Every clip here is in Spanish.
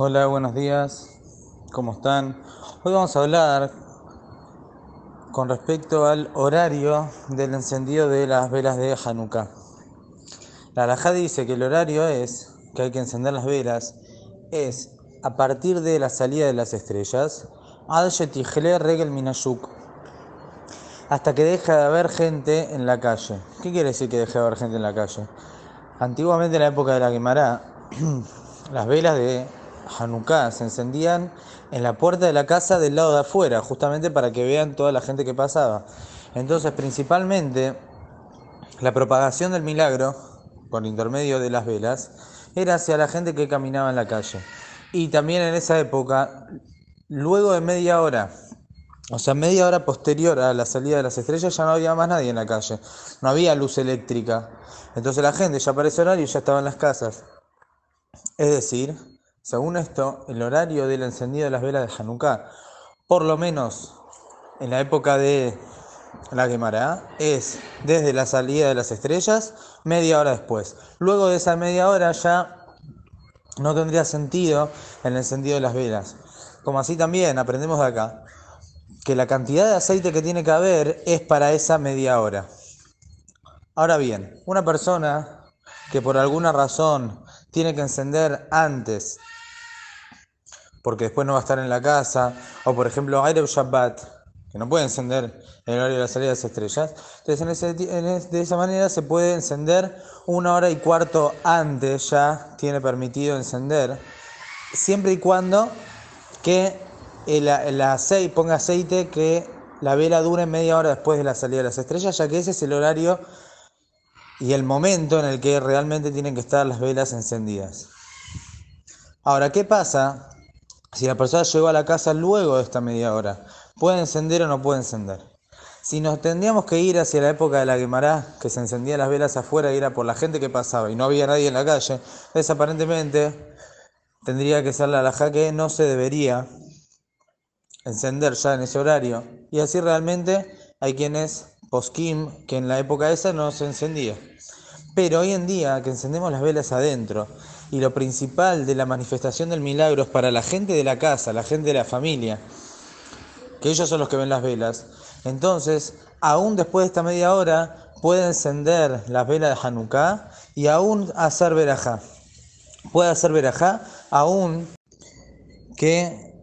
Hola, buenos días. ¿Cómo están? Hoy vamos a hablar con respecto al horario del encendido de las velas de Hanukkah. La halajá dice que el horario es que hay que encender las velas es a partir de la salida de las estrellas hasta que deja de haber gente en la calle. ¿Qué quiere decir que deje de haber gente en la calle? Antiguamente en la época de la Gemara, las velas de Hanukkah se encendían en la puerta de la casa del lado de afuera, justamente para que vean toda la gente que pasaba. Entonces, principalmente, la propagación del milagro, por intermedio de las velas, era hacia la gente que caminaba en la calle. Y también en esa época, luego de media hora, o sea, media hora posterior a la salida de las estrellas, ya no había más nadie en la calle. No había luz eléctrica. Entonces la gente ya para ese horario ya estaba en las casas. Es decir, según esto, el horario del encendido de las velas de Hanukkah, por lo menos en la época de la Gemara, es desde la salida de las estrellas, media hora después. Luego de esa media hora ya no tendría sentido el encendido de las velas. Como así también aprendemos de acá que la cantidad de aceite que tiene que haber es para esa media hora. Ahora bien, una persona que por alguna razón tiene que encender antes porque después no va a estar en la casa, o por ejemplo Aire Shabbat, que no puede encender en el horario de la salida de las estrellas. Entonces, de esa manera se puede encender una hora y cuarto antes, ya tiene permitido encender, siempre y cuando que el, el aceite, ponga aceite que la vela dure media hora después de la salida de las estrellas, ya que ese es el horario y el momento en el que realmente tienen que estar las velas encendidas. Ahora, ¿qué pasa si la persona llegó a la casa luego de esta media hora, ¿puede encender o no puede encender? Si nos tendríamos que ir hacia la época de la Guemará, que se encendían las velas afuera y era por la gente que pasaba y no había nadie en la calle, entonces aparentemente tendría que ser la alhaja que no se debería encender ya en ese horario. Y así realmente hay quienes, poskim, que en la época esa no se encendía. Pero hoy en día que encendemos las velas adentro y lo principal de la manifestación del milagro es para la gente de la casa, la gente de la familia, que ellos son los que ven las velas. Entonces, aún después de esta media hora, puede encender las velas de Hanukkah y aún hacer verajá. Puede hacer verajá aún que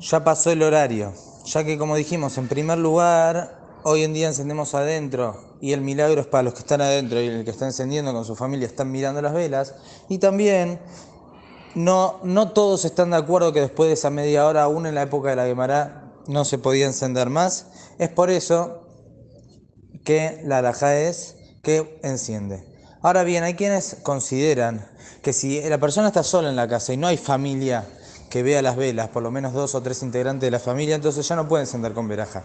ya pasó el horario, ya que como dijimos, en primer lugar, hoy en día encendemos adentro y el milagro es para los que están adentro y el que está encendiendo con su familia están mirando las velas. Y también no, no todos están de acuerdo que después de esa media hora, aún en la época de la Gemara, no se podía encender más. Es por eso que la alhaja es que enciende. Ahora bien, hay quienes consideran que si la persona está sola en la casa y no hay familia que vea las velas, por lo menos dos o tres integrantes de la familia, entonces ya no puede encender con veraja.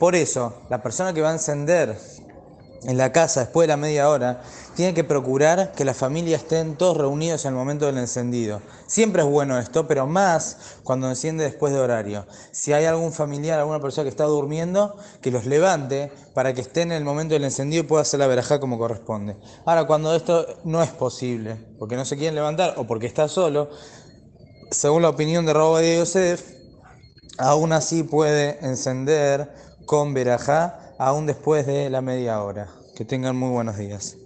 Por eso, la persona que va a encender en la casa después de la media hora, tiene que procurar que la familia estén todos reunidos en el momento del encendido. Siempre es bueno esto, pero más cuando enciende después de horario. Si hay algún familiar, alguna persona que está durmiendo, que los levante para que estén en el momento del encendido y pueda hacer la verajá como corresponde. Ahora, cuando esto no es posible, porque no se quieren levantar o porque está solo, según la opinión de Raúl de Yosef, aún así puede encender con verajá aún después de la media hora. Que tengan muy buenos días.